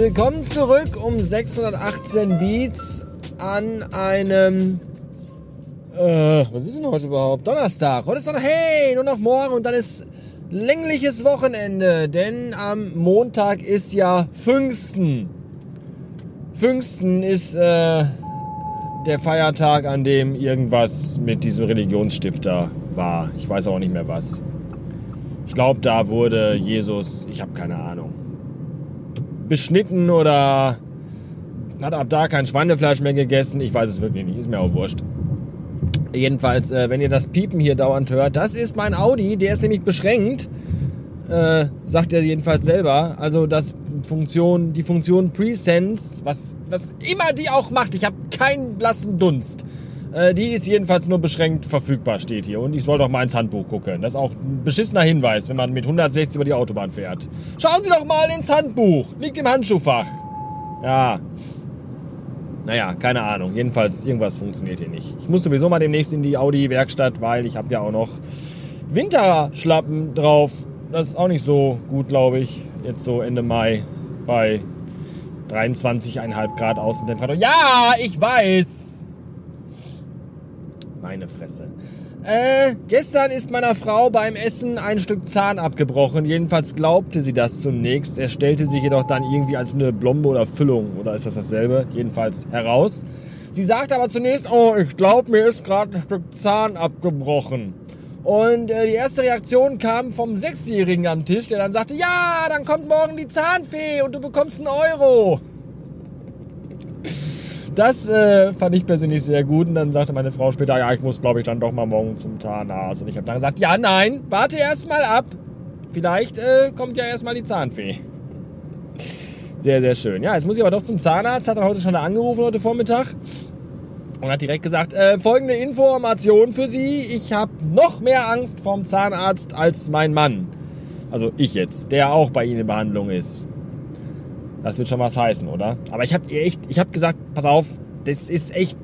Willkommen zurück um 618 Beats an einem. Äh, was ist denn heute überhaupt? Donnerstag. Heute ist doch, hey, nur noch morgen und dann ist längliches Wochenende, denn am Montag ist ja Pfingsten. Pfingsten ist äh, der Feiertag, an dem irgendwas mit diesem Religionsstifter war. Ich weiß auch nicht mehr was. Ich glaube, da wurde Jesus, ich habe keine Ahnung beschnitten oder hat ab da kein Schweinefleisch mehr gegessen. Ich weiß es wirklich nicht, ist mir auch wurscht. Jedenfalls, äh, wenn ihr das Piepen hier dauernd hört, das ist mein Audi, der ist nämlich beschränkt, äh, sagt er jedenfalls selber. Also das Funktion, die Funktion Presense, was, was immer die auch macht, ich habe keinen blassen Dunst. Äh, die ist jedenfalls nur beschränkt verfügbar, steht hier. Und ich soll doch mal ins Handbuch gucken. Das ist auch ein beschissener Hinweis, wenn man mit 160 über die Autobahn fährt. Schauen Sie doch mal ins Handbuch. Liegt im Handschuhfach. Ja. Naja, keine Ahnung. Jedenfalls, irgendwas funktioniert hier nicht. Ich muss sowieso mal demnächst in die Audi-Werkstatt, weil ich habe ja auch noch Winterschlappen drauf. Das ist auch nicht so gut, glaube ich. Jetzt so Ende Mai bei 23,5 Grad Außentemperatur. Ja, ich weiß. Meine Fresse. Äh, gestern ist meiner Frau beim Essen ein Stück Zahn abgebrochen. Jedenfalls glaubte sie das zunächst. Er stellte sich jedoch dann irgendwie als eine Blombe oder Füllung, oder ist das dasselbe? Jedenfalls heraus. Sie sagte aber zunächst, oh, ich glaube, mir ist gerade ein Stück Zahn abgebrochen. Und äh, die erste Reaktion kam vom Sechsjährigen am Tisch, der dann sagte, ja, dann kommt morgen die Zahnfee und du bekommst einen Euro. Das äh, fand ich persönlich sehr gut. Und dann sagte meine Frau später, ja, ich muss, glaube ich, dann doch mal morgen zum Zahnarzt. Und ich habe dann gesagt, ja, nein, warte erst mal ab. Vielleicht äh, kommt ja erst mal die Zahnfee. Sehr, sehr schön. Ja, jetzt muss ich aber doch zum Zahnarzt. Hat er heute schon angerufen heute Vormittag. Und hat direkt gesagt, äh, folgende Information für Sie. Ich habe noch mehr Angst vorm Zahnarzt als mein Mann. Also ich jetzt, der auch bei Ihnen in Behandlung ist. Das wird schon was heißen, oder? Aber ich habe echt, ich habe gesagt, pass auf, das ist echt,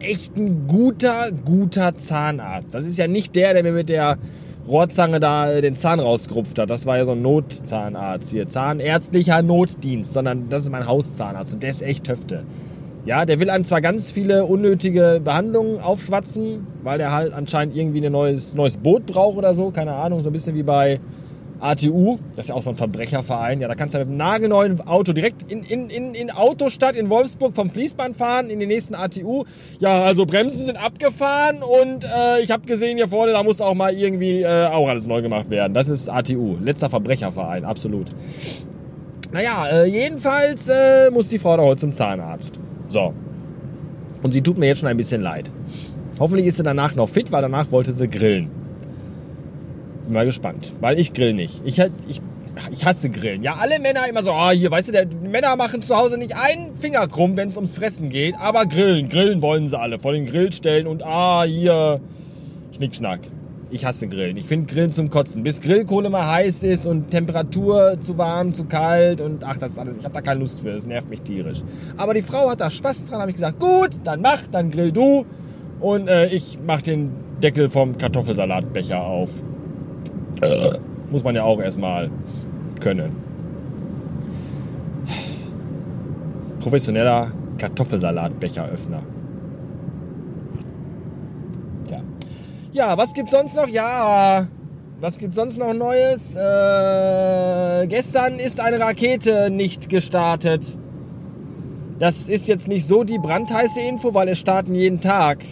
echt ein guter, guter Zahnarzt. Das ist ja nicht der, der mir mit der Rohrzange da den Zahn rausgerupft hat. Das war ja so ein Notzahnarzt hier. Zahnärztlicher Notdienst, sondern das ist mein Hauszahnarzt und der ist echt Töfte. Ja, der will einem zwar ganz viele unnötige Behandlungen aufschwatzen, weil der halt anscheinend irgendwie ein neues, neues Boot braucht oder so, keine Ahnung, so ein bisschen wie bei ATU, das ist ja auch so ein Verbrecherverein, ja, da kannst du mit einem nagelneuen Auto direkt in, in, in, in Autostadt in Wolfsburg vom Fließband fahren, in den nächsten ATU. Ja, also Bremsen sind abgefahren und äh, ich habe gesehen hier vorne, da muss auch mal irgendwie äh, auch alles neu gemacht werden. Das ist ATU, letzter Verbrecherverein, absolut. Naja, äh, jedenfalls äh, muss die Frau da heute zum Zahnarzt. So. Und sie tut mir jetzt schon ein bisschen leid. Hoffentlich ist sie danach noch fit, weil danach wollte sie grillen bin mal gespannt, weil ich grill nicht. Ich, halt, ich, ich hasse Grillen. Ja, alle Männer immer so, ah, hier, weißt du, der, Männer machen zu Hause nicht einen Finger krumm, wenn es ums Fressen geht, aber grillen, grillen wollen sie alle. Vor den Grillstellen und ah, hier, Schnickschnack. Ich hasse Grillen. Ich finde Grillen zum Kotzen. Bis Grillkohle mal heiß ist und Temperatur zu warm, zu kalt und ach, das ist alles. Ich habe da keine Lust für. Das nervt mich tierisch. Aber die Frau hat da Spaß dran. Habe ich gesagt, gut, dann mach, dann grill du. Und äh, ich mach den Deckel vom Kartoffelsalatbecher auf. Muss man ja auch erstmal können. Professioneller Kartoffelsalatbecheröffner. Ja. Ja, was gibt's sonst noch? Ja, was gibt's sonst noch Neues? Äh, gestern ist eine Rakete nicht gestartet. Das ist jetzt nicht so die brandheiße Info, weil es starten jeden Tag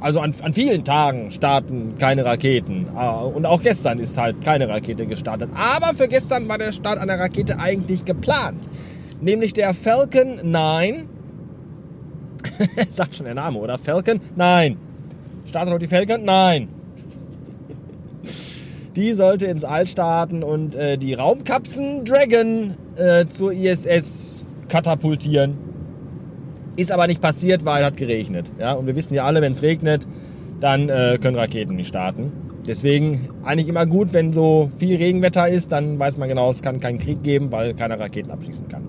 also an, an vielen Tagen starten keine Raketen. Ah, und auch gestern ist halt keine Rakete gestartet. Aber für gestern war der Start einer Rakete eigentlich geplant. Nämlich der Falcon 9. Sagt schon der Name, oder? Falcon? Nein. Startet noch die Falcon? Nein. Die sollte ins All starten und äh, die Raumkapseln Dragon äh, zur ISS katapultieren. Ist aber nicht passiert, weil hat geregnet. Ja? Und wir wissen ja alle, wenn es regnet, dann äh, können Raketen nicht starten. Deswegen eigentlich immer gut, wenn so viel Regenwetter ist, dann weiß man genau, es kann keinen Krieg geben, weil keiner Raketen abschießen kann.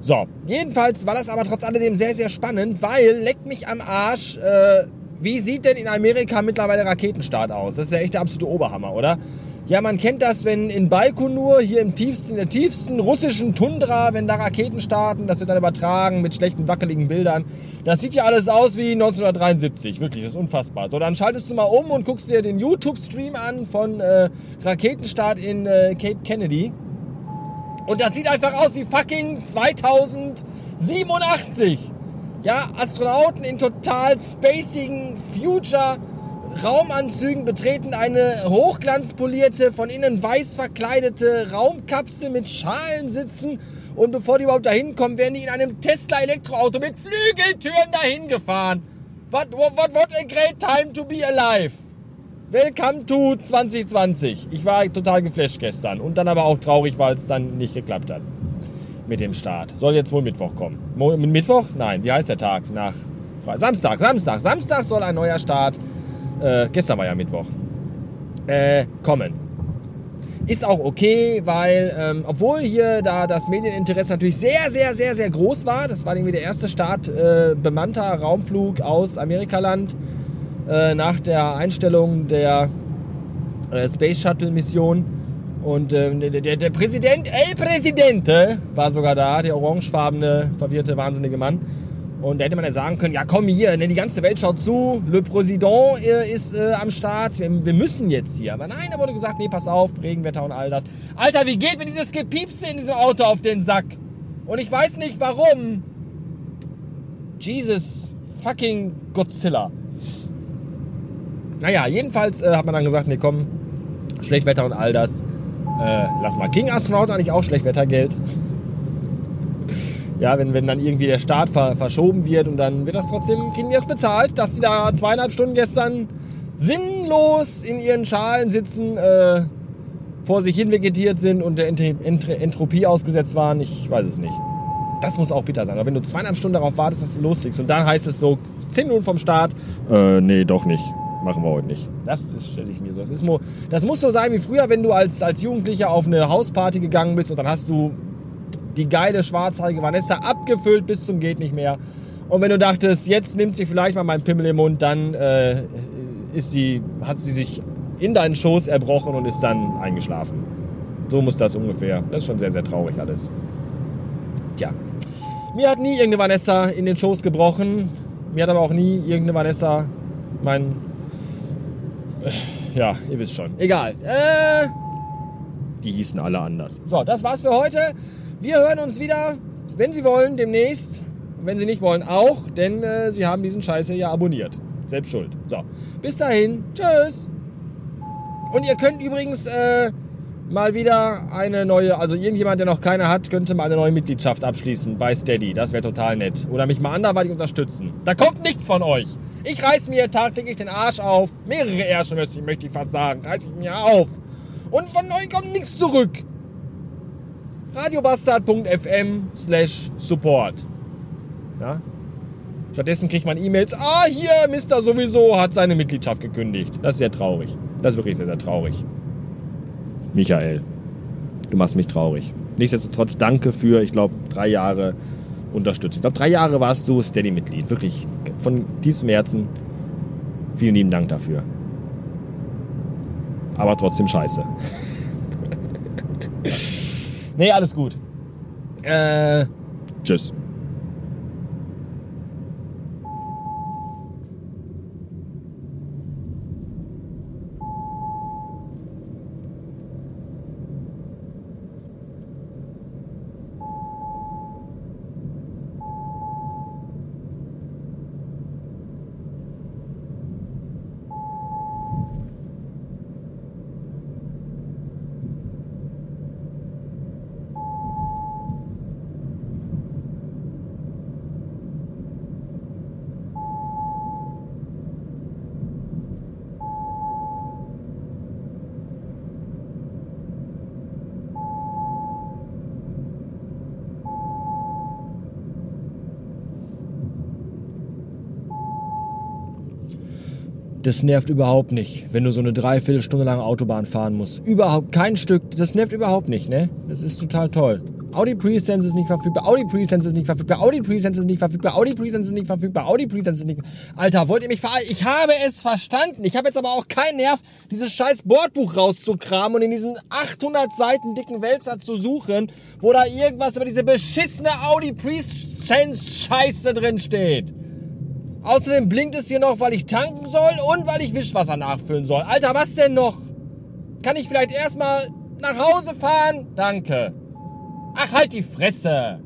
So, jedenfalls war das aber trotz alledem sehr, sehr spannend, weil leckt mich am Arsch, äh, wie sieht denn in Amerika mittlerweile Raketenstart aus? Das ist ja echt der absolute Oberhammer, oder? Ja, man kennt das, wenn in Baikonur, hier im tiefsten, in der tiefsten russischen Tundra, wenn da Raketen starten, das wird dann übertragen mit schlechten, wackeligen Bildern. Das sieht ja alles aus wie 1973, wirklich, das ist unfassbar. So, dann schaltest du mal um und guckst dir den YouTube-Stream an von äh, Raketenstart in äh, Cape Kennedy. Und das sieht einfach aus wie fucking 2087. Ja, Astronauten in total spacigen Future Raumanzügen betreten eine hochglanzpolierte, von innen weiß verkleidete Raumkapsel mit Schalen sitzen. Und bevor die überhaupt dahin kommen, werden die in einem Tesla Elektroauto mit Flügeltüren dahin gefahren. What, what, what a great time to be alive. Welcome to 2020. Ich war total geflasht gestern und dann aber auch traurig, weil es dann nicht geklappt hat mit dem Start. Soll jetzt wohl Mittwoch kommen. Mittwoch? Nein, wie heißt der Tag? Nach Samstag, Samstag. Samstag soll ein neuer Start äh, gestern war ja Mittwoch, äh, kommen. Ist auch okay, weil ähm, obwohl hier da das Medieninteresse natürlich sehr, sehr, sehr, sehr groß war, das war irgendwie der erste Start äh, bemannter Raumflug aus Amerikaland äh, nach der Einstellung der äh, Space Shuttle Mission. Und ähm, der, der, der Präsident, El Presidente, war sogar da, der orangefarbene, verwirrte, wahnsinnige Mann. Und da hätte man ja sagen können, ja komm hier, ne, die ganze Welt schaut zu, Le Président äh, ist äh, am Start, wir, wir, müssen jetzt hier. Aber nein, da wurde gesagt, nee, pass auf, Regenwetter und all das. Alter, wie geht mir dieses Gepiepse in diesem Auto auf den Sack? Und ich weiß nicht warum. Jesus fucking Godzilla. Naja, jedenfalls äh, hat man dann gesagt, nee komm, Schlechtwetter und all das. Äh, lass mal. King Astronaut eigentlich auch Schlechtwettergeld? Ja, wenn, wenn dann irgendwie der Start ver verschoben wird und dann wird das trotzdem, kriegen die das bezahlt, dass die da zweieinhalb Stunden gestern sinnlos in ihren Schalen sitzen, äh, vor sich hin vegetiert sind und der Ent Ent Entropie ausgesetzt waren. Ich weiß es nicht. Das muss auch bitter sein. Aber wenn du zweieinhalb Stunden darauf wartest, dass du losfliegst und dann heißt es so, zehn Minuten vom Start, äh, nee, doch nicht. Machen wir heute nicht. Das stelle ich mir so. Das, ist, das muss so sein wie früher, wenn du als, als Jugendlicher auf eine Hausparty gegangen bist und dann hast du die geile schwarzhaarige Vanessa abgefüllt bis zum geht nicht mehr. Und wenn du dachtest, jetzt nimmt sie vielleicht mal meinen Pimmel im Mund, dann äh, ist sie, hat sie sich in deinen Schoß erbrochen und ist dann eingeschlafen. So muss das ungefähr. Das ist schon sehr, sehr traurig alles. Tja. Mir hat nie irgendeine Vanessa in den Schoß gebrochen. Mir hat aber auch nie irgendeine Vanessa mein. Äh, ja, ihr wisst schon. Egal. Äh, die hießen alle anders. So, das war's für heute. Wir hören uns wieder, wenn Sie wollen, demnächst. Wenn Sie nicht wollen, auch, denn äh, Sie haben diesen Scheiß hier ja abonniert. Selbst schuld. So, bis dahin. Tschüss. Und ihr könnt übrigens äh, mal wieder eine neue, also irgendjemand, der noch keine hat, könnte mal eine neue Mitgliedschaft abschließen bei Steady. Das wäre total nett. Oder mich mal anderweitig unterstützen. Da kommt nichts von euch. Ich reiß mir tagtäglich den Arsch auf. Mehrere Ärsche möchte ich fast sagen. Reiß ich mir auf. Und von euch kommt nichts zurück radiobastard.fm slash support. Ja? Stattdessen kriegt man E-Mails, ah, hier, Mister sowieso hat seine Mitgliedschaft gekündigt. Das ist sehr traurig. Das ist wirklich sehr, sehr traurig. Michael, du machst mich traurig. Nichtsdestotrotz danke für, ich glaube, drei Jahre Unterstützung. Ich glaube, drei Jahre warst du Steady-Mitglied. Wirklich von tiefstem Herzen. Vielen lieben Dank dafür. Aber trotzdem scheiße. Nee, alles gut. Äh, tschüss. Das nervt überhaupt nicht, wenn du so eine Dreiviertelstunde lang Autobahn fahren musst. Überhaupt kein Stück. Das nervt überhaupt nicht, ne? Das ist total toll. Audi Presense ist nicht verfügbar. Audi Presense ist nicht verfügbar. Audi Presense ist nicht verfügbar. Audi Presense ist nicht verfügbar. Audi Presense ist nicht. Alter, wollt ihr mich verarschen? Ich habe es verstanden. Ich habe jetzt aber auch keinen Nerv, dieses scheiß Bordbuch rauszukramen und in diesen 800 Seiten dicken Wälzer zu suchen, wo da irgendwas über diese beschissene Audi Presense Scheiße drin steht. Außerdem blinkt es hier noch, weil ich tanken soll und weil ich Wischwasser nachfüllen soll. Alter, was denn noch? Kann ich vielleicht erstmal nach Hause fahren? Danke. Ach, halt die Fresse.